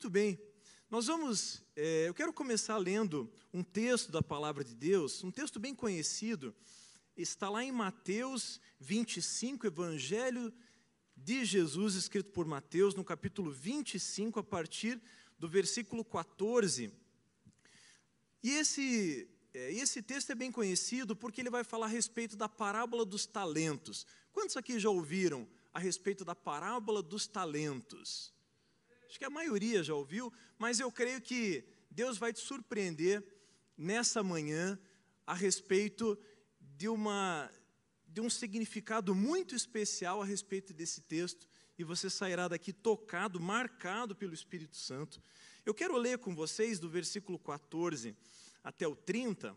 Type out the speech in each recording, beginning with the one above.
Muito bem. Nós vamos. É, eu quero começar lendo um texto da palavra de Deus, um texto bem conhecido. Está lá em Mateus 25, Evangelho de Jesus, escrito por Mateus, no capítulo 25, a partir do versículo 14. E esse, é, esse texto é bem conhecido porque ele vai falar a respeito da parábola dos talentos. Quantos aqui já ouviram a respeito da parábola dos talentos? Acho que a maioria já ouviu, mas eu creio que Deus vai te surpreender nessa manhã a respeito de, uma, de um significado muito especial a respeito desse texto e você sairá daqui tocado, marcado pelo Espírito Santo. Eu quero ler com vocês do versículo 14 até o 30,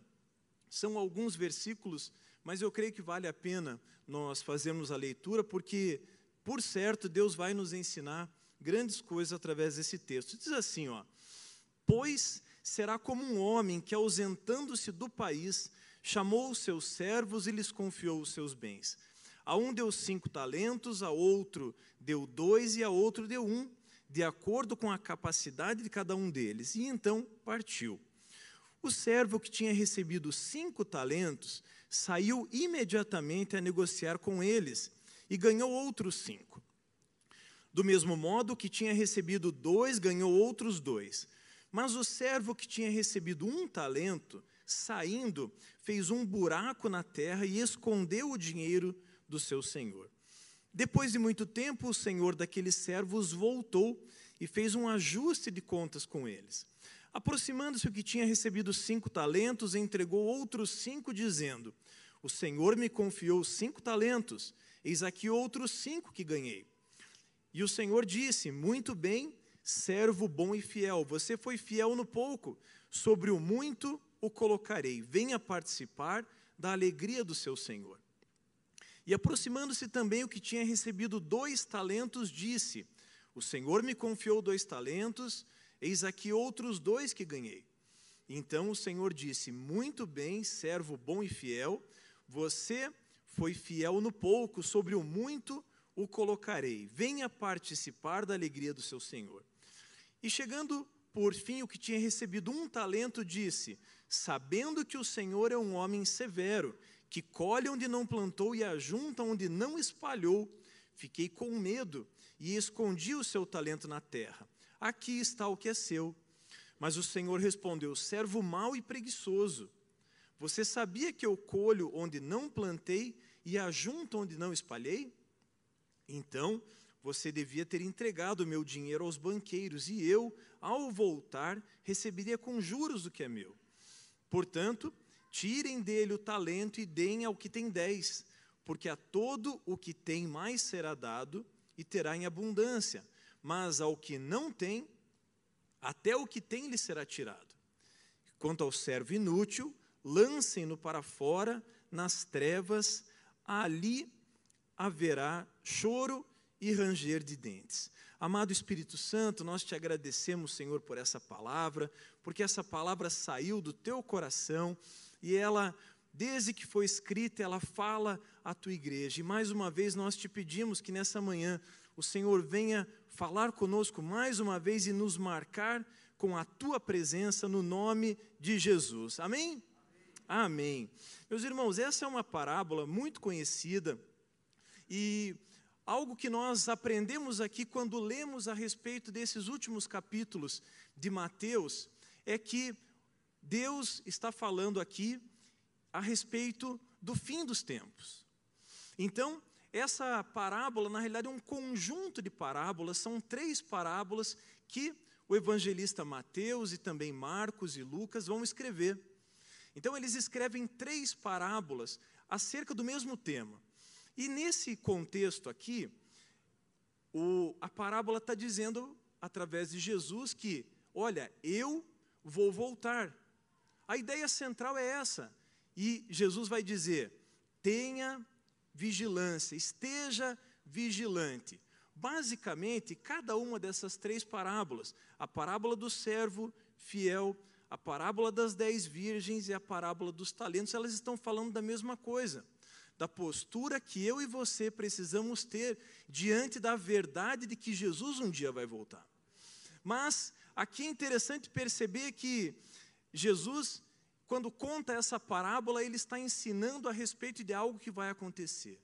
são alguns versículos, mas eu creio que vale a pena nós fazermos a leitura, porque, por certo, Deus vai nos ensinar grandes coisas através desse texto. Diz assim, ó: Pois será como um homem que, ausentando-se do país, chamou os seus servos e lhes confiou os seus bens. A um deu cinco talentos, a outro deu dois e a outro deu um, de acordo com a capacidade de cada um deles. E então partiu. O servo que tinha recebido cinco talentos saiu imediatamente a negociar com eles e ganhou outros cinco. Do mesmo modo, que tinha recebido dois ganhou outros dois. Mas o servo que tinha recebido um talento, saindo, fez um buraco na terra e escondeu o dinheiro do seu senhor. Depois de muito tempo, o senhor daqueles servos voltou e fez um ajuste de contas com eles. Aproximando-se o que tinha recebido cinco talentos, entregou outros cinco, dizendo: O senhor me confiou cinco talentos, eis aqui outros cinco que ganhei. E o Senhor disse: Muito bem, servo bom e fiel, você foi fiel no pouco, sobre o muito o colocarei. Venha participar da alegria do seu Senhor. E aproximando-se também o que tinha recebido dois talentos, disse: O Senhor me confiou dois talentos, eis aqui outros dois que ganhei. Então o Senhor disse: Muito bem, servo bom e fiel, você foi fiel no pouco, sobre o muito o colocarei. Venha participar da alegria do seu senhor. E chegando por fim, o que tinha recebido um talento disse: Sabendo que o Senhor é um homem severo, que colhe onde não plantou e ajunta onde não espalhou, fiquei com medo e escondi o seu talento na terra. Aqui está o que é seu. Mas o Senhor respondeu: Servo mau e preguiçoso. Você sabia que eu colho onde não plantei e ajunto onde não espalhei? Então, você devia ter entregado o meu dinheiro aos banqueiros, e eu, ao voltar, receberia com juros o que é meu. Portanto, tirem dele o talento e deem ao que tem dez, porque a todo o que tem mais será dado e terá em abundância, mas ao que não tem, até o que tem lhe será tirado. Quanto ao servo inútil, lancem-no para fora nas trevas, ali haverá choro e ranger de dentes. Amado Espírito Santo, nós te agradecemos, Senhor, por essa palavra, porque essa palavra saiu do teu coração e ela, desde que foi escrita, ela fala à tua igreja. E mais uma vez nós te pedimos que nessa manhã o Senhor venha falar conosco mais uma vez e nos marcar com a tua presença no nome de Jesus. Amém? Amém. Amém. Meus irmãos, essa é uma parábola muito conhecida e algo que nós aprendemos aqui quando lemos a respeito desses últimos capítulos de Mateus é que Deus está falando aqui a respeito do fim dos tempos. Então, essa parábola, na realidade, é um conjunto de parábolas, são três parábolas que o evangelista Mateus e também Marcos e Lucas vão escrever. Então, eles escrevem três parábolas acerca do mesmo tema. E nesse contexto aqui, o, a parábola está dizendo, através de Jesus, que, olha, eu vou voltar. A ideia central é essa. E Jesus vai dizer: tenha vigilância, esteja vigilante. Basicamente, cada uma dessas três parábolas, a parábola do servo fiel, a parábola das dez virgens e a parábola dos talentos, elas estão falando da mesma coisa da postura que eu e você precisamos ter diante da verdade de que Jesus um dia vai voltar. Mas aqui é interessante perceber que Jesus, quando conta essa parábola, ele está ensinando a respeito de algo que vai acontecer.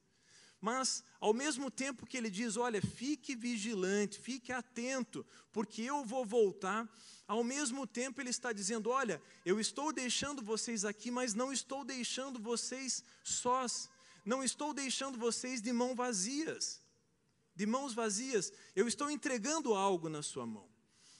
Mas, ao mesmo tempo que ele diz: Olha, fique vigilante, fique atento, porque eu vou voltar. Ao mesmo tempo, ele está dizendo: Olha, eu estou deixando vocês aqui, mas não estou deixando vocês sós, não estou deixando vocês de mãos vazias. De mãos vazias, eu estou entregando algo na sua mão.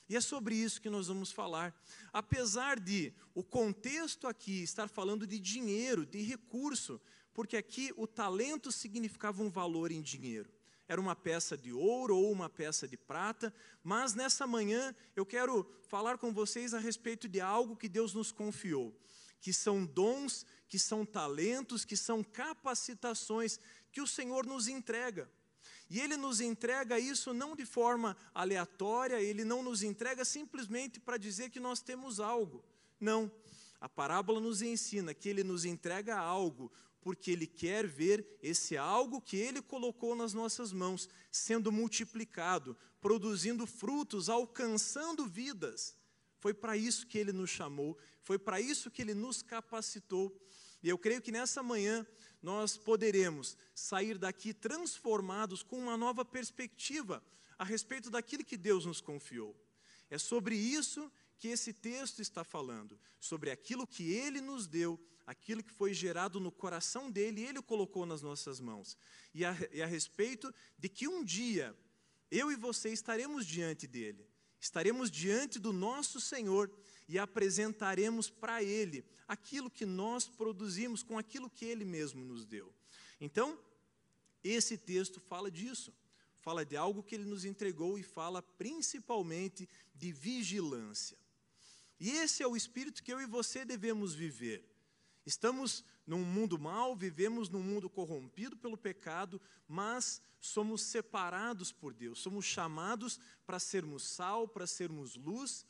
E é sobre isso que nós vamos falar. Apesar de o contexto aqui estar falando de dinheiro, de recurso, porque aqui o talento significava um valor em dinheiro. Era uma peça de ouro ou uma peça de prata, mas nessa manhã eu quero falar com vocês a respeito de algo que Deus nos confiou, que são dons, que são talentos, que são capacitações que o Senhor nos entrega. E Ele nos entrega isso não de forma aleatória, Ele não nos entrega simplesmente para dizer que nós temos algo. Não. A parábola nos ensina que Ele nos entrega algo, porque Ele quer ver esse algo que Ele colocou nas nossas mãos sendo multiplicado, produzindo frutos, alcançando vidas. Foi para isso que Ele nos chamou, foi para isso que Ele nos capacitou. E eu creio que nessa manhã nós poderemos sair daqui transformados com uma nova perspectiva a respeito daquilo que Deus nos confiou. É sobre isso que esse texto está falando, sobre aquilo que Ele nos deu aquilo que foi gerado no coração dele, ele o colocou nas nossas mãos. E a, e a respeito de que um dia eu e você estaremos diante dele, estaremos diante do nosso Senhor e apresentaremos para ele aquilo que nós produzimos com aquilo que ele mesmo nos deu. Então, esse texto fala disso, fala de algo que ele nos entregou e fala principalmente de vigilância. E esse é o espírito que eu e você devemos viver. Estamos num mundo mau, vivemos num mundo corrompido pelo pecado, mas somos separados por Deus, somos chamados para sermos sal, para sermos luz,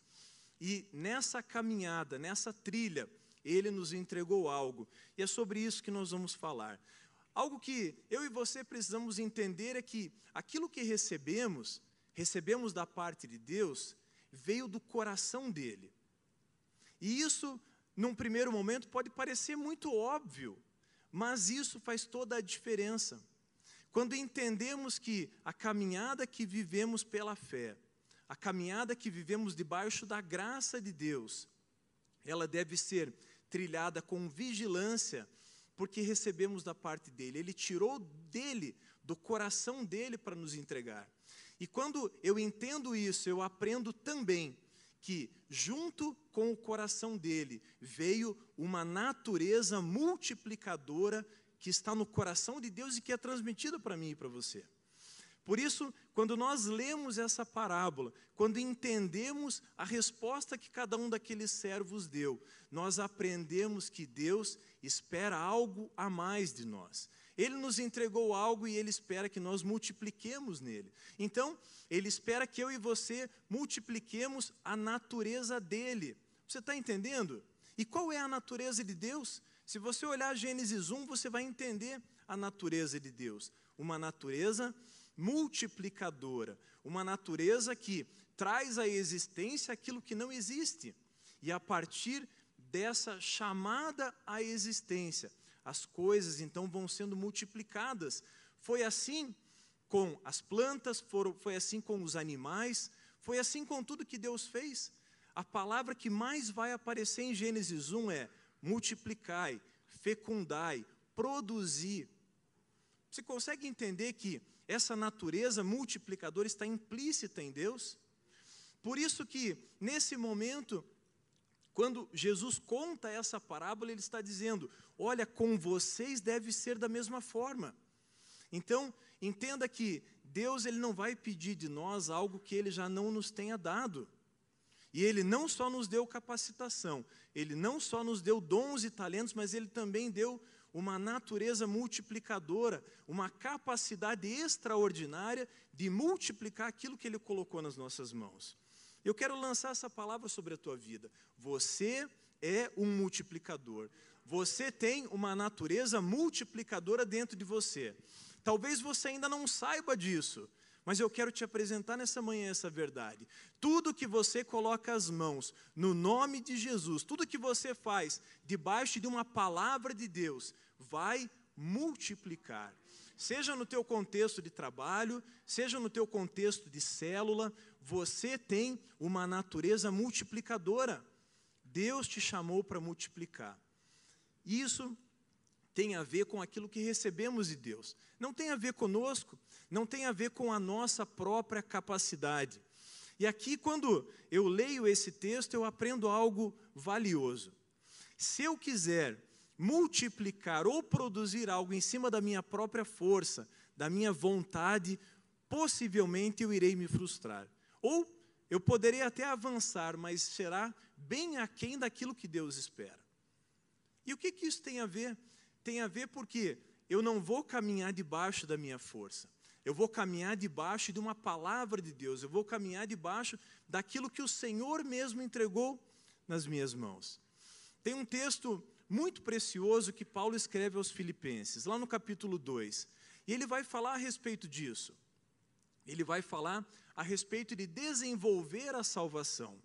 e nessa caminhada, nessa trilha, Ele nos entregou algo, e é sobre isso que nós vamos falar. Algo que eu e você precisamos entender é que aquilo que recebemos, recebemos da parte de Deus, veio do coração dele. E isso num primeiro momento, pode parecer muito óbvio, mas isso faz toda a diferença. Quando entendemos que a caminhada que vivemos pela fé, a caminhada que vivemos debaixo da graça de Deus, ela deve ser trilhada com vigilância, porque recebemos da parte dele. Ele tirou dele, do coração dele, para nos entregar. E quando eu entendo isso, eu aprendo também que, junto com o coração dele, veio uma natureza multiplicadora que está no coração de Deus e que é transmitida para mim e para você. Por isso, quando nós lemos essa parábola, quando entendemos a resposta que cada um daqueles servos deu, nós aprendemos que Deus espera algo a mais de nós. Ele nos entregou algo e ele espera que nós multipliquemos nele. Então, ele espera que eu e você multipliquemos a natureza dele. Você está entendendo? E qual é a natureza de Deus? Se você olhar Gênesis 1, você vai entender a natureza de Deus. Uma natureza multiplicadora, uma natureza que traz à existência aquilo que não existe. E a partir dessa chamada à existência, as coisas então vão sendo multiplicadas. Foi assim com as plantas, foi assim com os animais, foi assim com tudo que Deus fez. A palavra que mais vai aparecer em Gênesis 1 é multiplicai, fecundai, produzir. Você consegue entender que essa natureza multiplicadora está implícita em Deus? Por isso que, nesse momento, quando Jesus conta essa parábola, ele está dizendo: Olha, com vocês deve ser da mesma forma. Então, entenda que Deus ele não vai pedir de nós algo que ele já não nos tenha dado. E ele não só nos deu capacitação, ele não só nos deu dons e talentos, mas ele também deu uma natureza multiplicadora, uma capacidade extraordinária de multiplicar aquilo que ele colocou nas nossas mãos. Eu quero lançar essa palavra sobre a tua vida. Você é um multiplicador. Você tem uma natureza multiplicadora dentro de você. Talvez você ainda não saiba disso, Mas eu quero te apresentar nessa manhã essa verdade. Tudo que você coloca as mãos no nome de Jesus, tudo que você faz debaixo de uma palavra de Deus, vai multiplicar. Seja no teu contexto de trabalho, seja no teu contexto de célula, você tem uma natureza multiplicadora. Deus te chamou para multiplicar. Isso tem a ver com aquilo que recebemos de Deus. Não tem a ver conosco, não tem a ver com a nossa própria capacidade. E aqui, quando eu leio esse texto, eu aprendo algo valioso. Se eu quiser multiplicar ou produzir algo em cima da minha própria força, da minha vontade, possivelmente eu irei me frustrar. Ou eu poderei até avançar, mas será bem aquém daquilo que Deus espera. E o que, que isso tem a ver? Tem a ver porque eu não vou caminhar debaixo da minha força. Eu vou caminhar debaixo de uma palavra de Deus. Eu vou caminhar debaixo daquilo que o Senhor mesmo entregou nas minhas mãos. Tem um texto muito precioso que Paulo escreve aos Filipenses, lá no capítulo 2. E ele vai falar a respeito disso. Ele vai falar a respeito de desenvolver a salvação.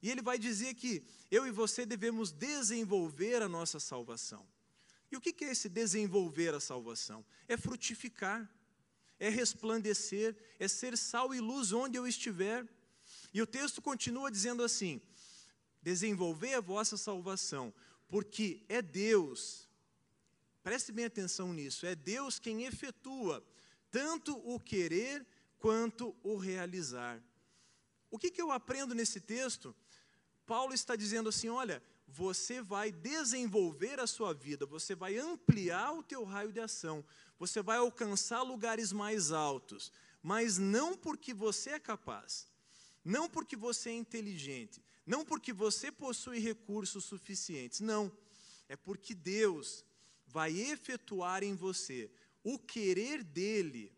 E ele vai dizer que eu e você devemos desenvolver a nossa salvação. E o que é esse desenvolver a salvação? É frutificar, é resplandecer, é ser sal e luz onde eu estiver. E o texto continua dizendo assim: desenvolver a vossa salvação, porque é Deus, preste bem atenção nisso, é Deus quem efetua tanto o querer quanto o realizar. O que, que eu aprendo nesse texto? Paulo está dizendo assim: olha, você vai desenvolver a sua vida, você vai ampliar o teu raio de ação, você vai alcançar lugares mais altos, mas não porque você é capaz, não porque você é inteligente, não porque você possui recursos suficientes, não. É porque Deus vai efetuar em você o querer dele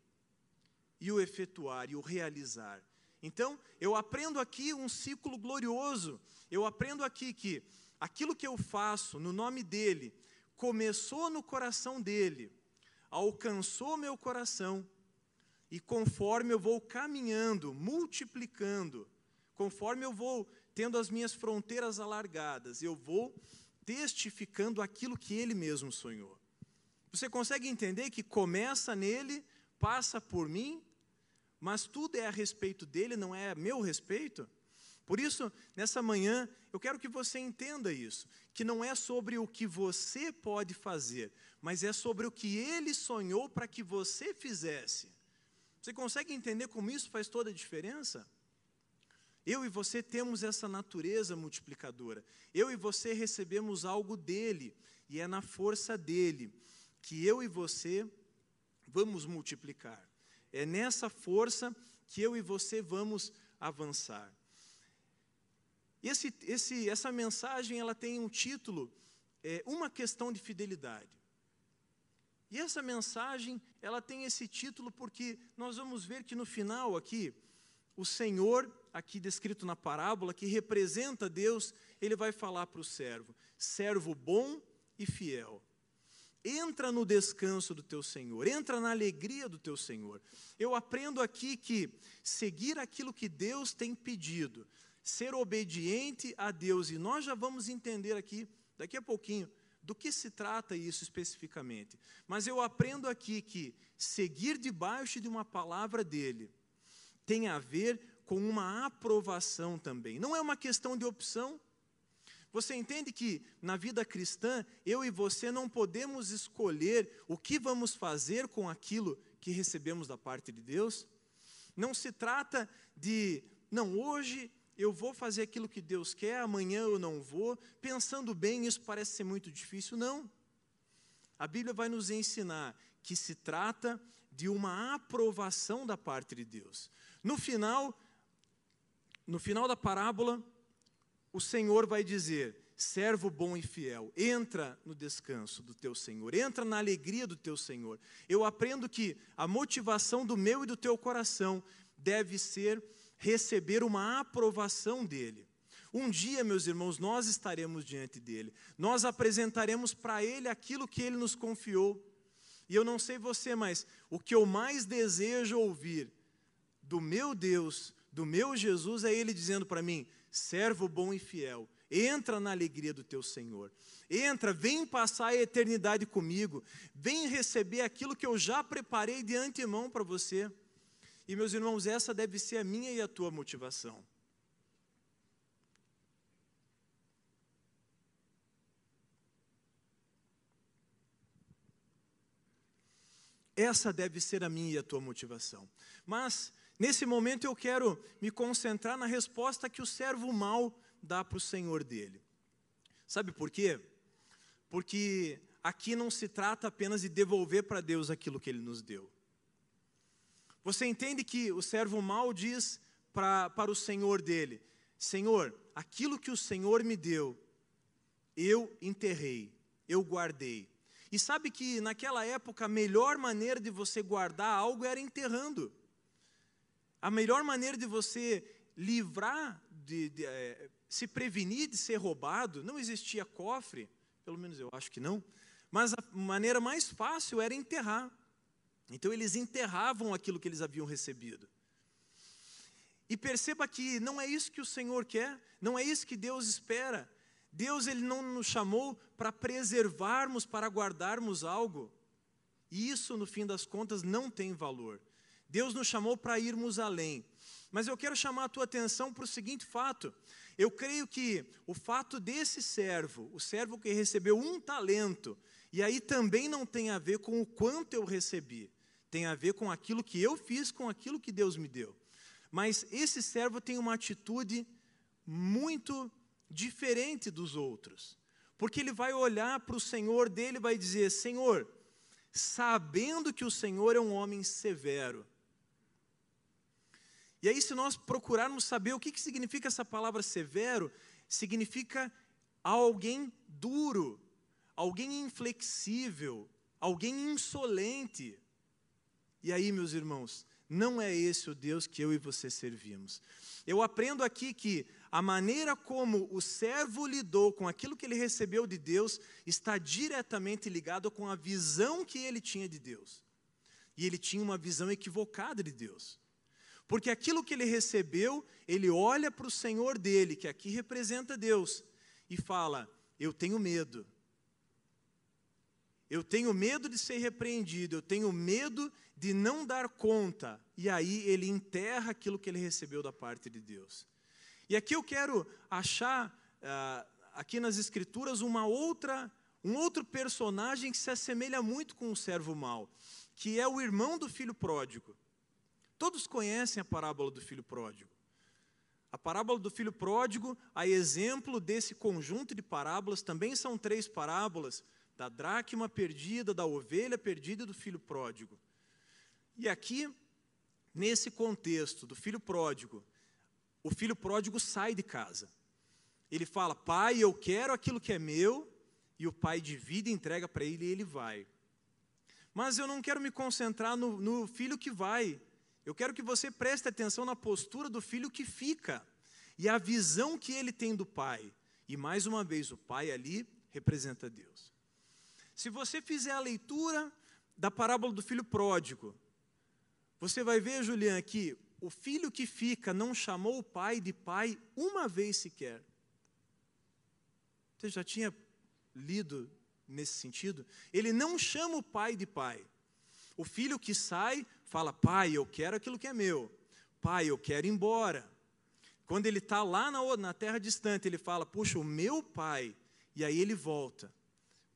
e o efetuar e o realizar. Então, eu aprendo aqui um ciclo glorioso. Eu aprendo aqui que aquilo que eu faço no nome dele começou no coração dele, alcançou meu coração, e conforme eu vou caminhando, multiplicando, conforme eu vou tendo as minhas fronteiras alargadas, eu vou testificando aquilo que ele mesmo sonhou. Você consegue entender que começa nele, passa por mim, mas tudo é a respeito dele, não é a meu respeito? Por isso, nessa manhã, eu quero que você entenda isso, que não é sobre o que você pode fazer, mas é sobre o que ele sonhou para que você fizesse. Você consegue entender como isso faz toda a diferença? Eu e você temos essa natureza multiplicadora. Eu e você recebemos algo dele, e é na força dele que eu e você vamos multiplicar. É nessa força que eu e você vamos avançar. Esse, esse, essa mensagem ela tem um título, é, uma questão de fidelidade. E essa mensagem ela tem esse título porque nós vamos ver que no final aqui o Senhor, aqui descrito na parábola, que representa Deus, ele vai falar para o servo: servo bom e fiel. Entra no descanso do teu Senhor, entra na alegria do teu Senhor. Eu aprendo aqui que seguir aquilo que Deus tem pedido, ser obediente a Deus, e nós já vamos entender aqui, daqui a pouquinho, do que se trata isso especificamente. Mas eu aprendo aqui que seguir debaixo de uma palavra dele tem a ver com uma aprovação também. Não é uma questão de opção. Você entende que na vida cristã, eu e você não podemos escolher o que vamos fazer com aquilo que recebemos da parte de Deus? Não se trata de, não, hoje eu vou fazer aquilo que Deus quer, amanhã eu não vou. Pensando bem, isso parece ser muito difícil. Não. A Bíblia vai nos ensinar que se trata de uma aprovação da parte de Deus. No final, no final da parábola, o Senhor vai dizer: servo bom e fiel, entra no descanso do teu Senhor, entra na alegria do teu Senhor. Eu aprendo que a motivação do meu e do teu coração deve ser receber uma aprovação dele. Um dia, meus irmãos, nós estaremos diante dele, nós apresentaremos para ele aquilo que ele nos confiou. E eu não sei você, mas o que eu mais desejo ouvir do meu Deus, do meu Jesus, é Ele dizendo para mim: servo bom e fiel, entra na alegria do teu Senhor. Entra, vem passar a eternidade comigo, vem receber aquilo que eu já preparei de antemão para você. E meus irmãos, essa deve ser a minha e a tua motivação. Essa deve ser a minha e a tua motivação. Mas, nesse momento, eu quero me concentrar na resposta que o servo mau dá para o senhor dele. Sabe por quê? Porque aqui não se trata apenas de devolver para Deus aquilo que ele nos deu. Você entende que o servo mau diz pra, para o senhor dele: Senhor, aquilo que o Senhor me deu, eu enterrei, eu guardei. E sabe que naquela época a melhor maneira de você guardar algo era enterrando. A melhor maneira de você livrar, de, de é, se prevenir de ser roubado, não existia cofre, pelo menos eu acho que não, mas a maneira mais fácil era enterrar. Então eles enterravam aquilo que eles haviam recebido. E perceba que não é isso que o Senhor quer, não é isso que Deus espera. Deus ele não nos chamou para preservarmos, para guardarmos algo. E isso, no fim das contas, não tem valor. Deus nos chamou para irmos além. Mas eu quero chamar a tua atenção para o seguinte fato. Eu creio que o fato desse servo, o servo que recebeu um talento, e aí também não tem a ver com o quanto eu recebi, tem a ver com aquilo que eu fiz, com aquilo que Deus me deu. Mas esse servo tem uma atitude muito diferente dos outros. Porque ele vai olhar para o Senhor dele e vai dizer: Senhor, sabendo que o Senhor é um homem severo. E aí, se nós procurarmos saber o que, que significa essa palavra severo, significa alguém duro, alguém inflexível, alguém insolente. E aí, meus irmãos, não é esse o Deus que eu e você servimos. Eu aprendo aqui que a maneira como o servo lidou com aquilo que ele recebeu de Deus está diretamente ligado com a visão que ele tinha de Deus. E ele tinha uma visão equivocada de Deus. Porque aquilo que ele recebeu, ele olha para o Senhor dele, que aqui representa Deus, e fala: Eu tenho medo. Eu tenho medo de ser repreendido, eu tenho medo de não dar conta. E aí ele enterra aquilo que ele recebeu da parte de Deus. E aqui eu quero achar, uh, aqui nas Escrituras, uma outra, um outro personagem que se assemelha muito com o servo mau, que é o irmão do filho pródigo. Todos conhecem a parábola do filho pródigo. A parábola do filho pródigo, a exemplo desse conjunto de parábolas, também são três parábolas: da dracma perdida, da ovelha perdida e do filho pródigo. E aqui, nesse contexto do filho pródigo, o filho pródigo sai de casa. Ele fala: Pai, eu quero aquilo que é meu, e o pai divide e entrega para ele e ele vai. Mas eu não quero me concentrar no, no filho que vai, eu quero que você preste atenção na postura do filho que fica e a visão que ele tem do pai. E mais uma vez, o pai ali representa Deus. Se você fizer a leitura da parábola do filho pródigo, você vai ver, Julian, que o filho que fica não chamou o pai de pai uma vez sequer. Você já tinha lido nesse sentido? Ele não chama o pai de pai. O filho que sai fala: Pai, eu quero aquilo que é meu. Pai, eu quero ir embora. Quando ele está lá na, na terra distante, ele fala: Puxa, o meu pai. E aí ele volta: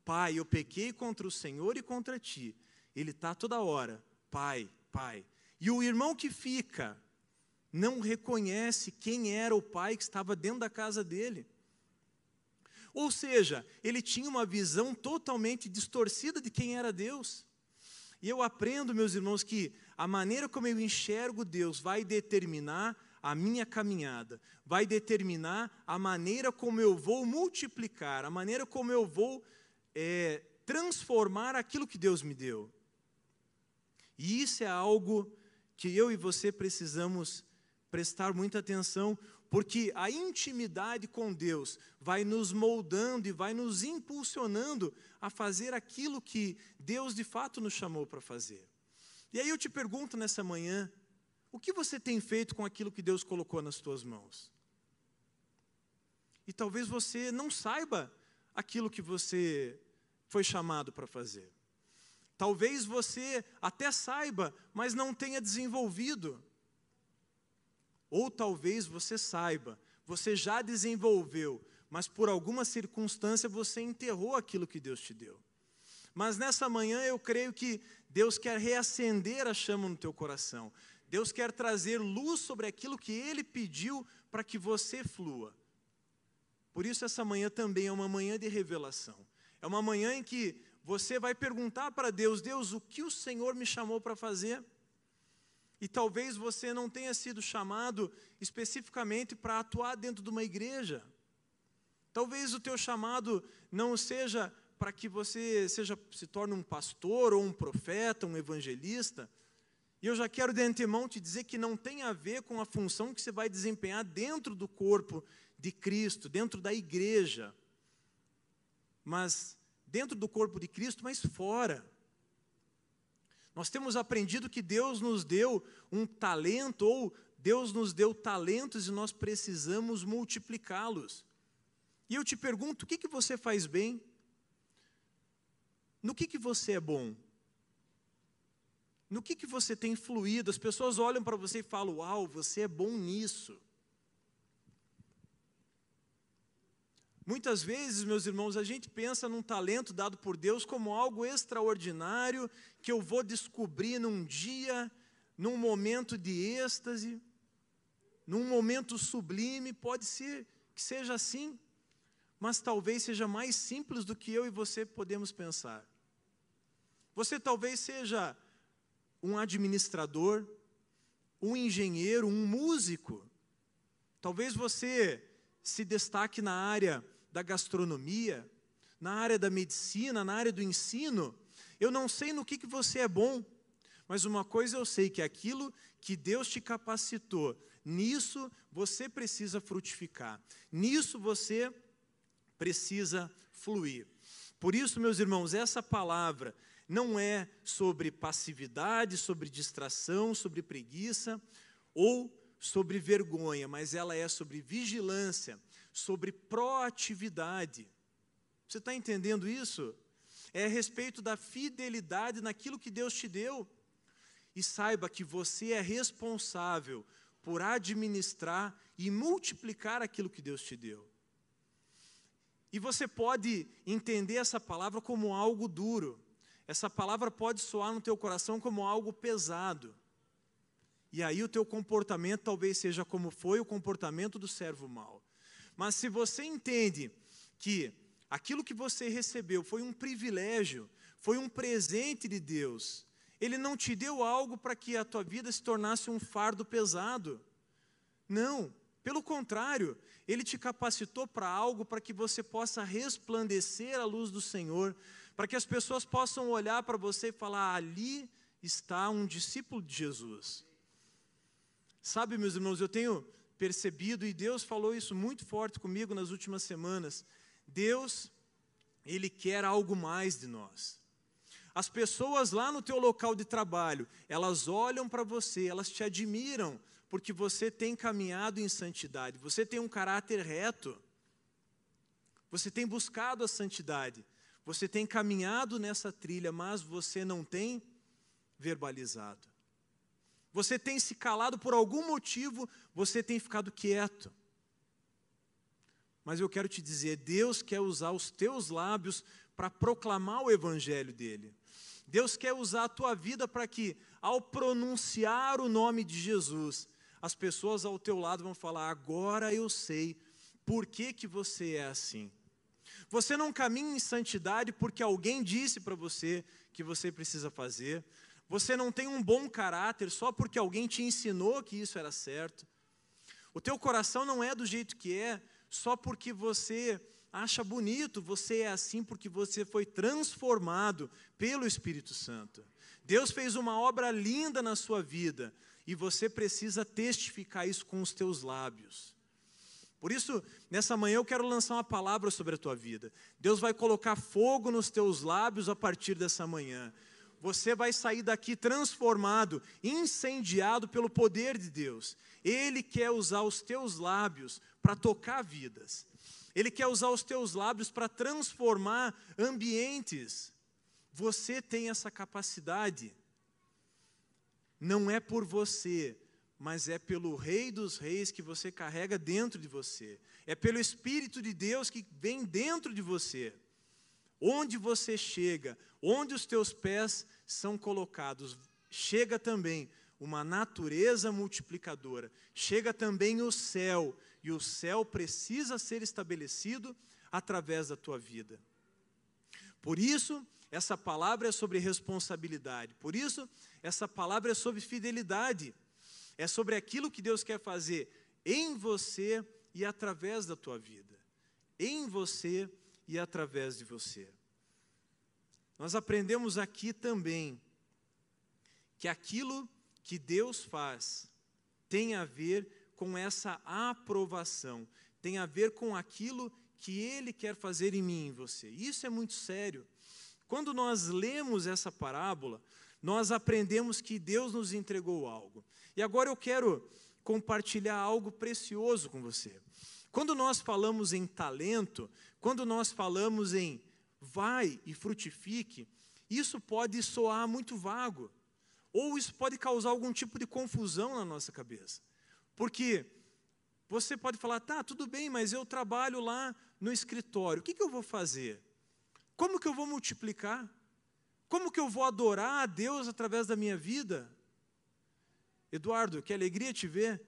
Pai, eu pequei contra o Senhor e contra ti. Ele está toda hora: Pai, Pai. E o irmão que fica não reconhece quem era o pai que estava dentro da casa dele. Ou seja, ele tinha uma visão totalmente distorcida de quem era Deus. E eu aprendo, meus irmãos, que a maneira como eu enxergo Deus vai determinar a minha caminhada, vai determinar a maneira como eu vou multiplicar, a maneira como eu vou é, transformar aquilo que Deus me deu. E isso é algo que eu e você precisamos prestar muita atenção, porque a intimidade com Deus vai nos moldando e vai nos impulsionando a fazer aquilo que Deus de fato nos chamou para fazer. E aí eu te pergunto nessa manhã, o que você tem feito com aquilo que Deus colocou nas tuas mãos? E talvez você não saiba aquilo que você foi chamado para fazer. Talvez você até saiba, mas não tenha desenvolvido. Ou talvez você saiba, você já desenvolveu, mas por alguma circunstância você enterrou aquilo que Deus te deu. Mas nessa manhã eu creio que Deus quer reacender a chama no teu coração. Deus quer trazer luz sobre aquilo que Ele pediu para que você flua. Por isso, essa manhã também é uma manhã de revelação. É uma manhã em que você vai perguntar para Deus: Deus, o que o Senhor me chamou para fazer? E talvez você não tenha sido chamado especificamente para atuar dentro de uma igreja. Talvez o teu chamado não seja para que você seja, se torne um pastor ou um profeta, um evangelista. E eu já quero de antemão te dizer que não tem a ver com a função que você vai desempenhar dentro do corpo de Cristo, dentro da igreja. Mas dentro do corpo de Cristo, mas fora. Nós temos aprendido que Deus nos deu um talento, ou Deus nos deu talentos e nós precisamos multiplicá-los. E eu te pergunto: o que, que você faz bem? No que, que você é bom? No que, que você tem fluído? As pessoas olham para você e falam: Uau, você é bom nisso. Muitas vezes, meus irmãos, a gente pensa num talento dado por Deus como algo extraordinário que eu vou descobrir num dia, num momento de êxtase, num momento sublime. Pode ser que seja assim, mas talvez seja mais simples do que eu e você podemos pensar. Você talvez seja um administrador, um engenheiro, um músico. Talvez você se destaque na área da gastronomia, na área da medicina, na área do ensino. Eu não sei no que, que você é bom, mas uma coisa eu sei que aquilo que Deus te capacitou, nisso você precisa frutificar, nisso você precisa fluir. Por isso, meus irmãos, essa palavra não é sobre passividade, sobre distração, sobre preguiça ou sobre vergonha, mas ela é sobre vigilância, sobre proatividade. Você está entendendo isso? É a respeito da fidelidade naquilo que Deus te deu. E saiba que você é responsável por administrar e multiplicar aquilo que Deus te deu. E você pode entender essa palavra como algo duro. Essa palavra pode soar no teu coração como algo pesado. E aí o teu comportamento talvez seja como foi o comportamento do servo mau. Mas se você entende que aquilo que você recebeu foi um privilégio, foi um presente de Deus, Ele não te deu algo para que a tua vida se tornasse um fardo pesado. Não, pelo contrário, Ele te capacitou para algo para que você possa resplandecer a luz do Senhor, para que as pessoas possam olhar para você e falar: ali está um discípulo de Jesus. Sabe, meus irmãos, eu tenho percebido, e Deus falou isso muito forte comigo nas últimas semanas. Deus, Ele quer algo mais de nós. As pessoas lá no teu local de trabalho, elas olham para você, elas te admiram, porque você tem caminhado em santidade, você tem um caráter reto, você tem buscado a santidade, você tem caminhado nessa trilha, mas você não tem verbalizado. Você tem se calado por algum motivo, você tem ficado quieto. Mas eu quero te dizer, Deus quer usar os teus lábios para proclamar o evangelho dele. Deus quer usar a tua vida para que, ao pronunciar o nome de Jesus, as pessoas ao teu lado vão falar: agora eu sei por que, que você é assim. Você não caminha em santidade porque alguém disse para você que você precisa fazer. Você não tem um bom caráter só porque alguém te ensinou que isso era certo. O teu coração não é do jeito que é só porque você acha bonito, você é assim porque você foi transformado pelo Espírito Santo. Deus fez uma obra linda na sua vida e você precisa testificar isso com os teus lábios. Por isso, nessa manhã eu quero lançar uma palavra sobre a tua vida. Deus vai colocar fogo nos teus lábios a partir dessa manhã. Você vai sair daqui transformado, incendiado pelo poder de Deus. Ele quer usar os teus lábios para tocar vidas. Ele quer usar os teus lábios para transformar ambientes. Você tem essa capacidade. Não é por você, mas é pelo Rei dos Reis que você carrega dentro de você. É pelo Espírito de Deus que vem dentro de você. Onde você chega, onde os teus pés são colocados, chega também uma natureza multiplicadora, chega também o céu, e o céu precisa ser estabelecido através da tua vida. Por isso, essa palavra é sobre responsabilidade, por isso, essa palavra é sobre fidelidade, é sobre aquilo que Deus quer fazer em você e através da tua vida, em você e através de você. Nós aprendemos aqui também que aquilo que Deus faz tem a ver com essa aprovação, tem a ver com aquilo que Ele quer fazer em mim e em você. Isso é muito sério. Quando nós lemos essa parábola, nós aprendemos que Deus nos entregou algo. E agora eu quero compartilhar algo precioso com você. Quando nós falamos em talento, quando nós falamos em vai e frutifique, isso pode soar muito vago, ou isso pode causar algum tipo de confusão na nossa cabeça. Porque você pode falar, tá, tudo bem, mas eu trabalho lá no escritório, o que, que eu vou fazer? Como que eu vou multiplicar? Como que eu vou adorar a Deus através da minha vida? Eduardo, que alegria te ver.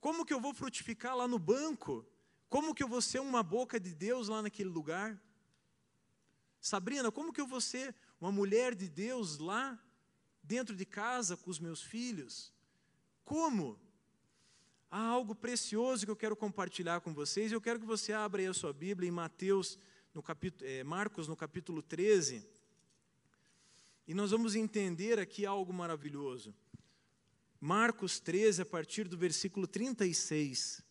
Como que eu vou frutificar lá no banco? Como que eu vou ser uma boca de Deus lá naquele lugar? Sabrina, como que eu vou ser uma mulher de Deus lá dentro de casa com os meus filhos? Como? Há algo precioso que eu quero compartilhar com vocês. Eu quero que você abra aí a sua Bíblia em Mateus, no capítulo, é, Marcos, no capítulo 13. E nós vamos entender aqui algo maravilhoso. Marcos 13, a partir do versículo 36.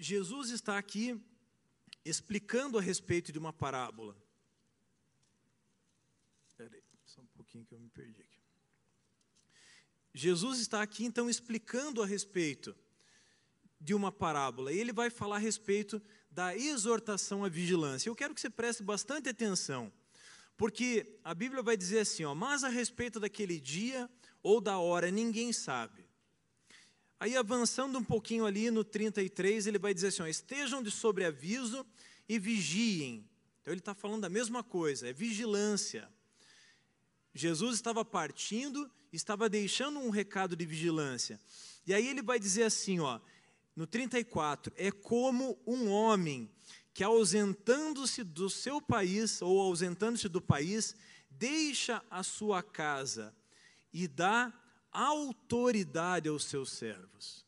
Jesus está aqui explicando a respeito de uma parábola. Espera aí, só um pouquinho que eu me perdi aqui. Jesus está aqui então explicando a respeito de uma parábola. E ele vai falar a respeito da exortação à vigilância. Eu quero que você preste bastante atenção, porque a Bíblia vai dizer assim, ó, mas a respeito daquele dia ou da hora ninguém sabe Aí avançando um pouquinho ali no 33, ele vai dizer assim: ó, estejam de sobreaviso e vigiem. Então ele está falando da mesma coisa, é vigilância. Jesus estava partindo, estava deixando um recado de vigilância. E aí ele vai dizer assim, ó, no 34, é como um homem que ausentando-se do seu país ou ausentando-se do país, deixa a sua casa e dá autoridade aos seus servos.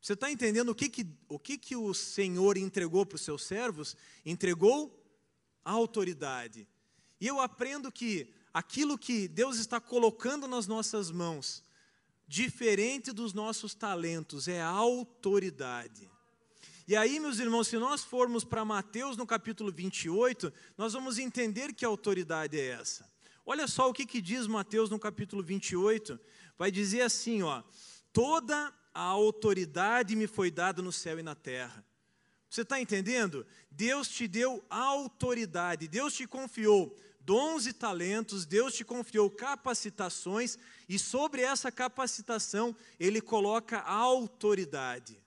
Você está entendendo o que, que, o que, que o Senhor entregou para os seus servos? Entregou autoridade. E eu aprendo que aquilo que Deus está colocando nas nossas mãos, diferente dos nossos talentos, é autoridade. E aí, meus irmãos, se nós formos para Mateus no capítulo 28, nós vamos entender que autoridade é essa. Olha só o que, que diz Mateus no capítulo 28. Vai dizer assim: ó, toda a autoridade me foi dada no céu e na terra. Você está entendendo? Deus te deu autoridade, Deus te confiou dons e talentos, Deus te confiou capacitações, e sobre essa capacitação Ele coloca autoridade.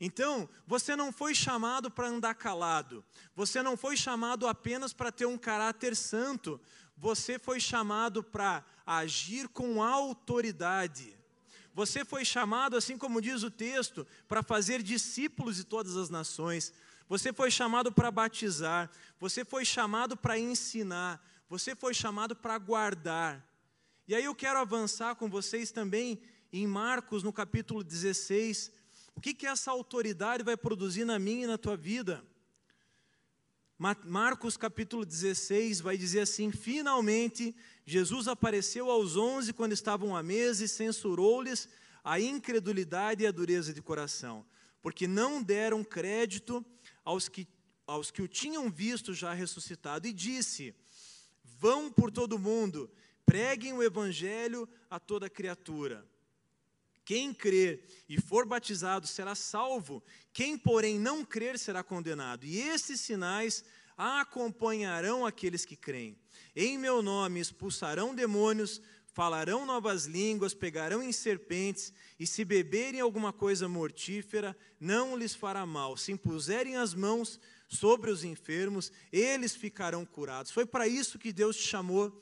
Então, você não foi chamado para andar calado, você não foi chamado apenas para ter um caráter santo, você foi chamado para agir com autoridade. Você foi chamado, assim como diz o texto, para fazer discípulos de todas as nações. Você foi chamado para batizar. Você foi chamado para ensinar. Você foi chamado para guardar. E aí eu quero avançar com vocês também em Marcos, no capítulo 16. O que, que essa autoridade vai produzir na minha e na tua vida? Marcos capítulo 16 vai dizer assim: Finalmente, Jesus apareceu aos onze quando estavam à mesa e censurou-lhes a incredulidade e a dureza de coração, porque não deram crédito aos que, aos que o tinham visto já ressuscitado, e disse: Vão por todo o mundo, preguem o evangelho a toda criatura. Quem crer e for batizado será salvo, quem, porém, não crer será condenado. E esses sinais acompanharão aqueles que creem. Em meu nome expulsarão demônios, falarão novas línguas, pegarão em serpentes, e se beberem alguma coisa mortífera, não lhes fará mal. Se impuserem as mãos sobre os enfermos, eles ficarão curados. Foi para isso que Deus te chamou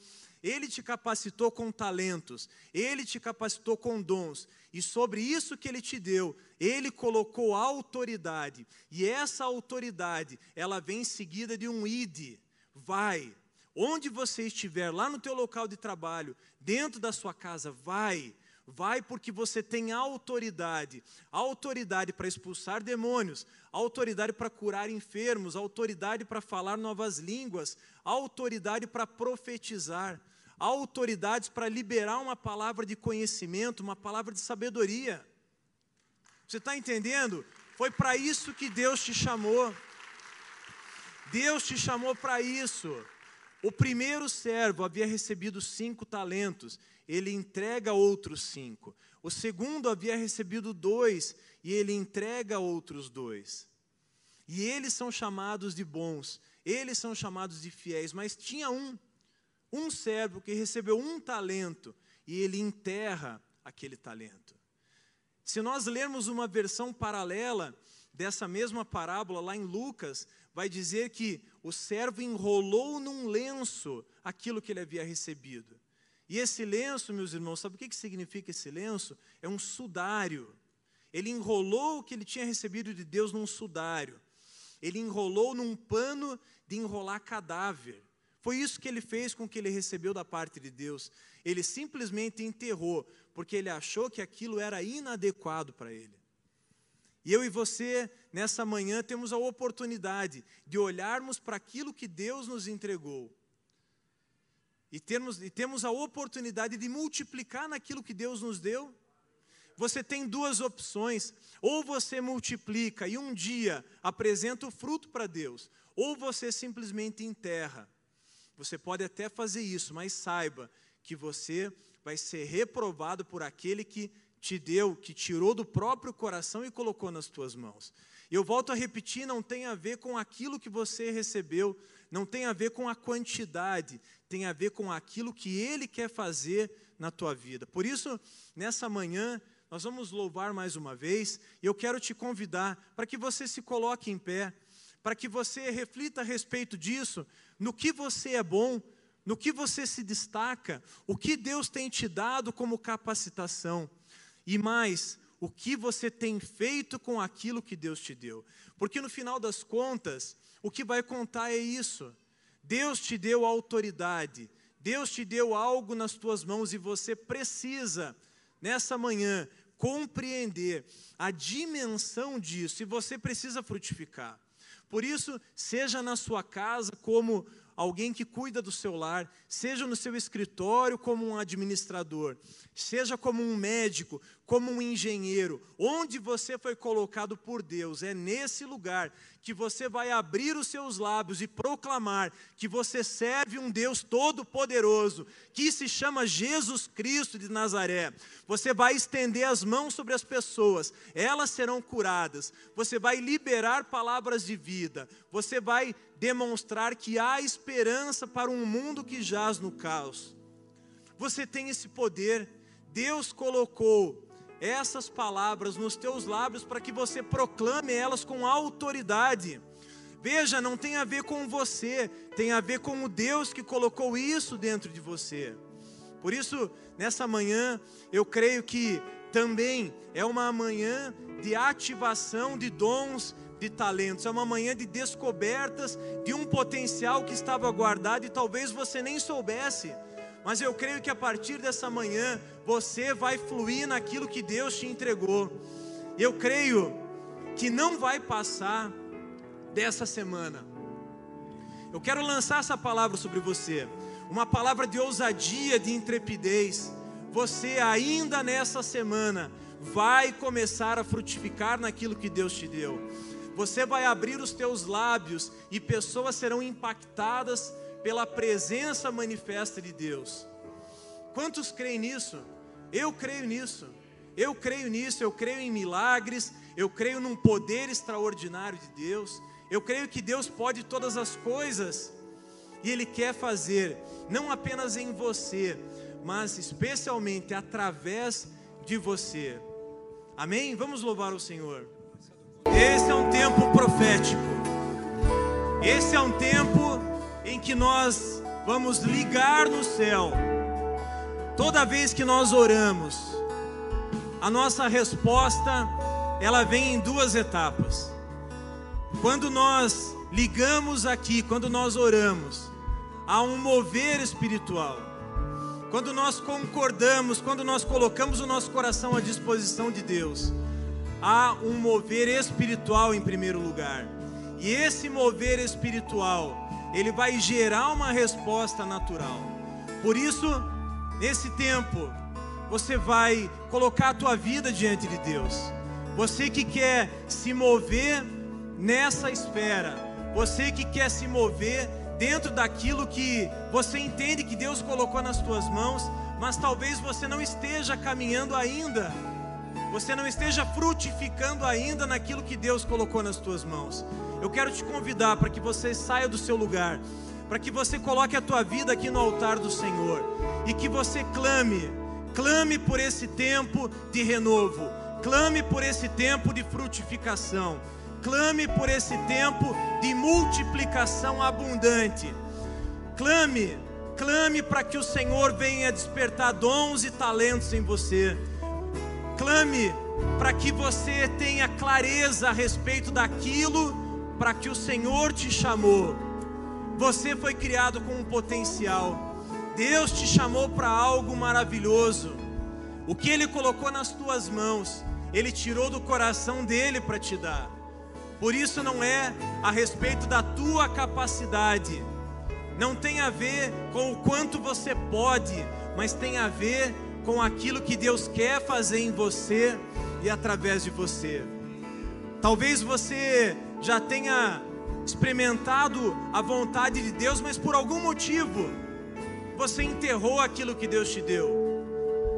ele te capacitou com talentos, Ele te capacitou com dons, e sobre isso que Ele te deu, Ele colocou autoridade, e essa autoridade, ela vem seguida de um id, vai, onde você estiver, lá no teu local de trabalho, dentro da sua casa, vai, vai porque você tem autoridade, autoridade para expulsar demônios, autoridade para curar enfermos, autoridade para falar novas línguas, autoridade para profetizar autoridades para liberar uma palavra de conhecimento, uma palavra de sabedoria. Você está entendendo? Foi para isso que Deus te chamou. Deus te chamou para isso. O primeiro servo havia recebido cinco talentos, ele entrega outros cinco. O segundo havia recebido dois, e ele entrega outros dois. E eles são chamados de bons, eles são chamados de fiéis, mas tinha um um servo que recebeu um talento e ele enterra aquele talento. Se nós lermos uma versão paralela dessa mesma parábola lá em Lucas, vai dizer que o servo enrolou num lenço aquilo que ele havia recebido. E esse lenço, meus irmãos, sabe o que significa esse lenço? É um sudário. Ele enrolou o que ele tinha recebido de Deus num sudário. Ele enrolou num pano de enrolar cadáver. Foi isso que ele fez com o que ele recebeu da parte de Deus. Ele simplesmente enterrou, porque ele achou que aquilo era inadequado para ele. E eu e você, nessa manhã, temos a oportunidade de olharmos para aquilo que Deus nos entregou. E, termos, e temos a oportunidade de multiplicar naquilo que Deus nos deu. Você tem duas opções: ou você multiplica e um dia apresenta o fruto para Deus, ou você simplesmente enterra. Você pode até fazer isso, mas saiba que você vai ser reprovado por aquele que te deu, que tirou do próprio coração e colocou nas tuas mãos. Eu volto a repetir, não tem a ver com aquilo que você recebeu, não tem a ver com a quantidade, tem a ver com aquilo que ele quer fazer na tua vida. Por isso, nessa manhã, nós vamos louvar mais uma vez, e eu quero te convidar para que você se coloque em pé, para que você reflita a respeito disso, no que você é bom, no que você se destaca, o que Deus tem te dado como capacitação, e mais, o que você tem feito com aquilo que Deus te deu. Porque no final das contas, o que vai contar é isso. Deus te deu autoridade, Deus te deu algo nas tuas mãos e você precisa, nessa manhã, compreender a dimensão disso e você precisa frutificar. Por isso, seja na sua casa como alguém que cuida do seu lar, seja no seu escritório como um administrador, seja como um médico, como um engenheiro, onde você foi colocado por Deus, é nesse lugar que você vai abrir os seus lábios e proclamar que você serve um Deus todo-poderoso, que se chama Jesus Cristo de Nazaré. Você vai estender as mãos sobre as pessoas, elas serão curadas. Você vai liberar palavras de vida, você vai demonstrar que há esperança para um mundo que jaz no caos. Você tem esse poder, Deus colocou essas palavras nos teus lábios para que você proclame elas com autoridade. Veja, não tem a ver com você, tem a ver com o Deus que colocou isso dentro de você. Por isso, nessa manhã, eu creio que também é uma manhã de ativação de dons, de talentos, é uma manhã de descobertas de um potencial que estava guardado e talvez você nem soubesse. Mas eu creio que a partir dessa manhã você vai fluir naquilo que Deus te entregou. Eu creio que não vai passar dessa semana. Eu quero lançar essa palavra sobre você, uma palavra de ousadia, de intrepidez. Você ainda nessa semana vai começar a frutificar naquilo que Deus te deu. Você vai abrir os teus lábios e pessoas serão impactadas pela presença manifesta de Deus. Quantos creem nisso? Eu creio nisso. Eu creio nisso, eu creio em milagres, eu creio num poder extraordinário de Deus. Eu creio que Deus pode todas as coisas e Ele quer fazer, não apenas em você, mas especialmente através de você. Amém? Vamos louvar o Senhor. Esse é um tempo profético. Esse é um tempo em que nós vamos ligar no céu. Toda vez que nós oramos, a nossa resposta ela vem em duas etapas. Quando nós ligamos aqui, quando nós oramos, há um mover espiritual. Quando nós concordamos, quando nós colocamos o nosso coração à disposição de Deus, há um mover espiritual em primeiro lugar. E esse mover espiritual, ele vai gerar uma resposta natural. Por isso, nesse tempo, você vai colocar a tua vida diante de Deus. Você que quer se mover nessa esfera, você que quer se mover dentro daquilo que você entende que Deus colocou nas tuas mãos, mas talvez você não esteja caminhando ainda, você não esteja frutificando ainda naquilo que Deus colocou nas tuas mãos. Eu quero te convidar para que você saia do seu lugar, para que você coloque a tua vida aqui no altar do Senhor e que você clame, clame por esse tempo de renovo, clame por esse tempo de frutificação. Clame por esse tempo de multiplicação abundante. Clame, clame para que o Senhor venha despertar dons e talentos em você. Clame para que você tenha clareza a respeito daquilo para que o Senhor te chamou. Você foi criado com um potencial. Deus te chamou para algo maravilhoso. O que Ele colocou nas tuas mãos, Ele tirou do coração dele para te dar. Por isso não é a respeito da tua capacidade, não tem a ver com o quanto você pode, mas tem a ver com aquilo que Deus quer fazer em você e através de você. Talvez você já tenha experimentado a vontade de Deus, mas por algum motivo você enterrou aquilo que Deus te deu.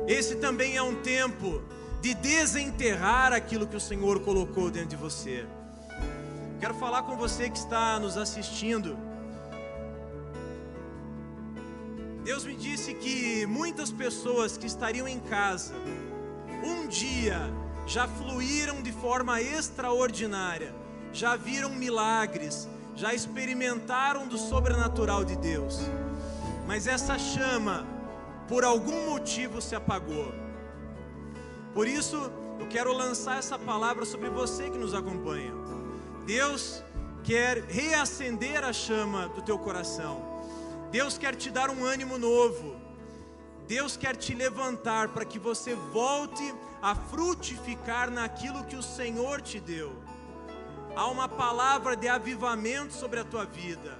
Esse também é um tempo de desenterrar aquilo que o Senhor colocou dentro de você. Quero falar com você que está nos assistindo. Deus me disse que muitas pessoas que estariam em casa, um dia, já fluíram de forma extraordinária, já viram milagres, já experimentaram do sobrenatural de Deus, mas essa chama, por algum motivo, se apagou. Por isso, eu quero lançar essa palavra sobre você que nos acompanha. Deus quer reacender a chama do teu coração. Deus quer te dar um ânimo novo. Deus quer te levantar para que você volte a frutificar naquilo que o Senhor te deu. Há uma palavra de avivamento sobre a tua vida.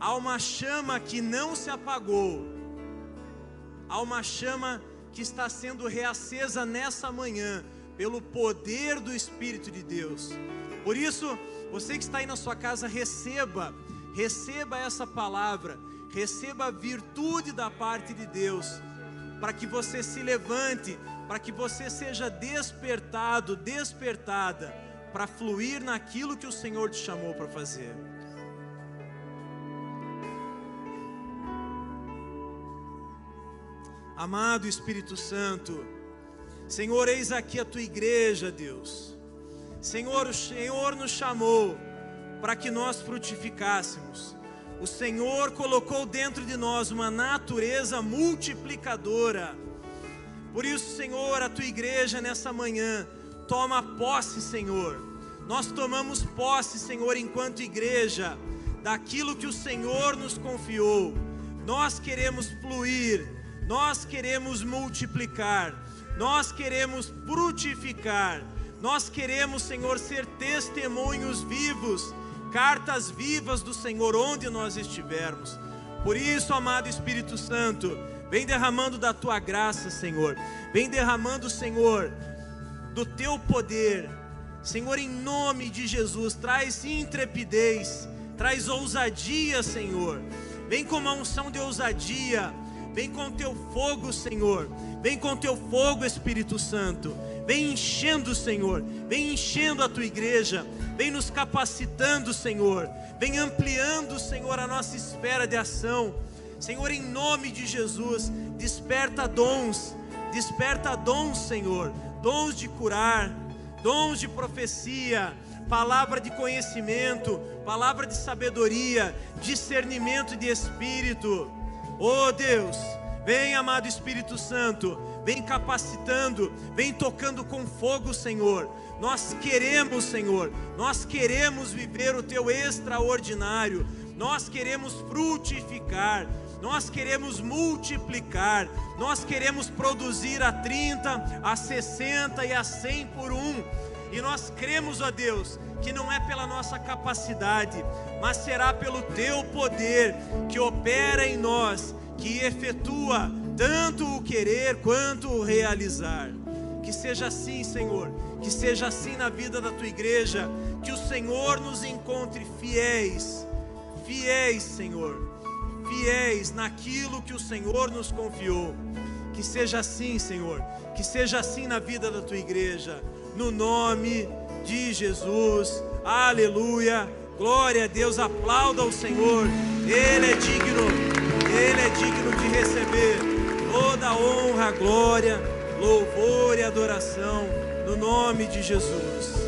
Há uma chama que não se apagou. Há uma chama que está sendo reacesa nessa manhã pelo poder do Espírito de Deus. Por isso, você que está aí na sua casa, receba, receba essa palavra, receba a virtude da parte de Deus, para que você se levante, para que você seja despertado, despertada, para fluir naquilo que o Senhor te chamou para fazer. Amado Espírito Santo, Senhor, eis aqui a tua igreja, Deus. Senhor, o Senhor nos chamou para que nós frutificássemos. O Senhor colocou dentro de nós uma natureza multiplicadora. Por isso, Senhor, a tua igreja nessa manhã toma posse, Senhor. Nós tomamos posse, Senhor, enquanto igreja, daquilo que o Senhor nos confiou. Nós queremos fluir, nós queremos multiplicar, nós queremos frutificar nós queremos, Senhor, ser testemunhos vivos, cartas vivas do Senhor onde nós estivermos. Por isso, amado Espírito Santo, vem derramando da tua graça, Senhor. Vem derramando, Senhor, do teu poder. Senhor, em nome de Jesus, traz intrepidez, traz ousadia, Senhor. Vem com uma unção de ousadia. Vem com teu fogo, Senhor. Vem com teu fogo, Espírito Santo. Vem enchendo, Senhor. Vem enchendo a tua igreja. Vem nos capacitando, Senhor. Vem ampliando, Senhor, a nossa esfera de ação. Senhor, em nome de Jesus, desperta dons. Desperta dons, Senhor. Dons de curar, dons de profecia, palavra de conhecimento, palavra de sabedoria, discernimento de espírito. Oh Deus, vem, amado Espírito Santo, vem capacitando, vem tocando com fogo, Senhor. Nós queremos, Senhor, nós queremos viver o teu extraordinário, nós queremos frutificar, nós queremos multiplicar, nós queremos produzir a 30, a 60 e a 100 por um. E nós cremos, ó Deus, que não é pela nossa capacidade, mas será pelo teu poder que opera em nós, que efetua tanto o querer quanto o realizar. Que seja assim, Senhor, que seja assim na vida da tua igreja, que o Senhor nos encontre fiéis, fiéis, Senhor, fiéis naquilo que o Senhor nos confiou. Que seja assim, Senhor, que seja assim na vida da tua igreja, no nome de Jesus, aleluia, glória a Deus, aplauda o Senhor, Ele é digno, Ele é digno de receber toda honra, glória, louvor e adoração, no nome de Jesus.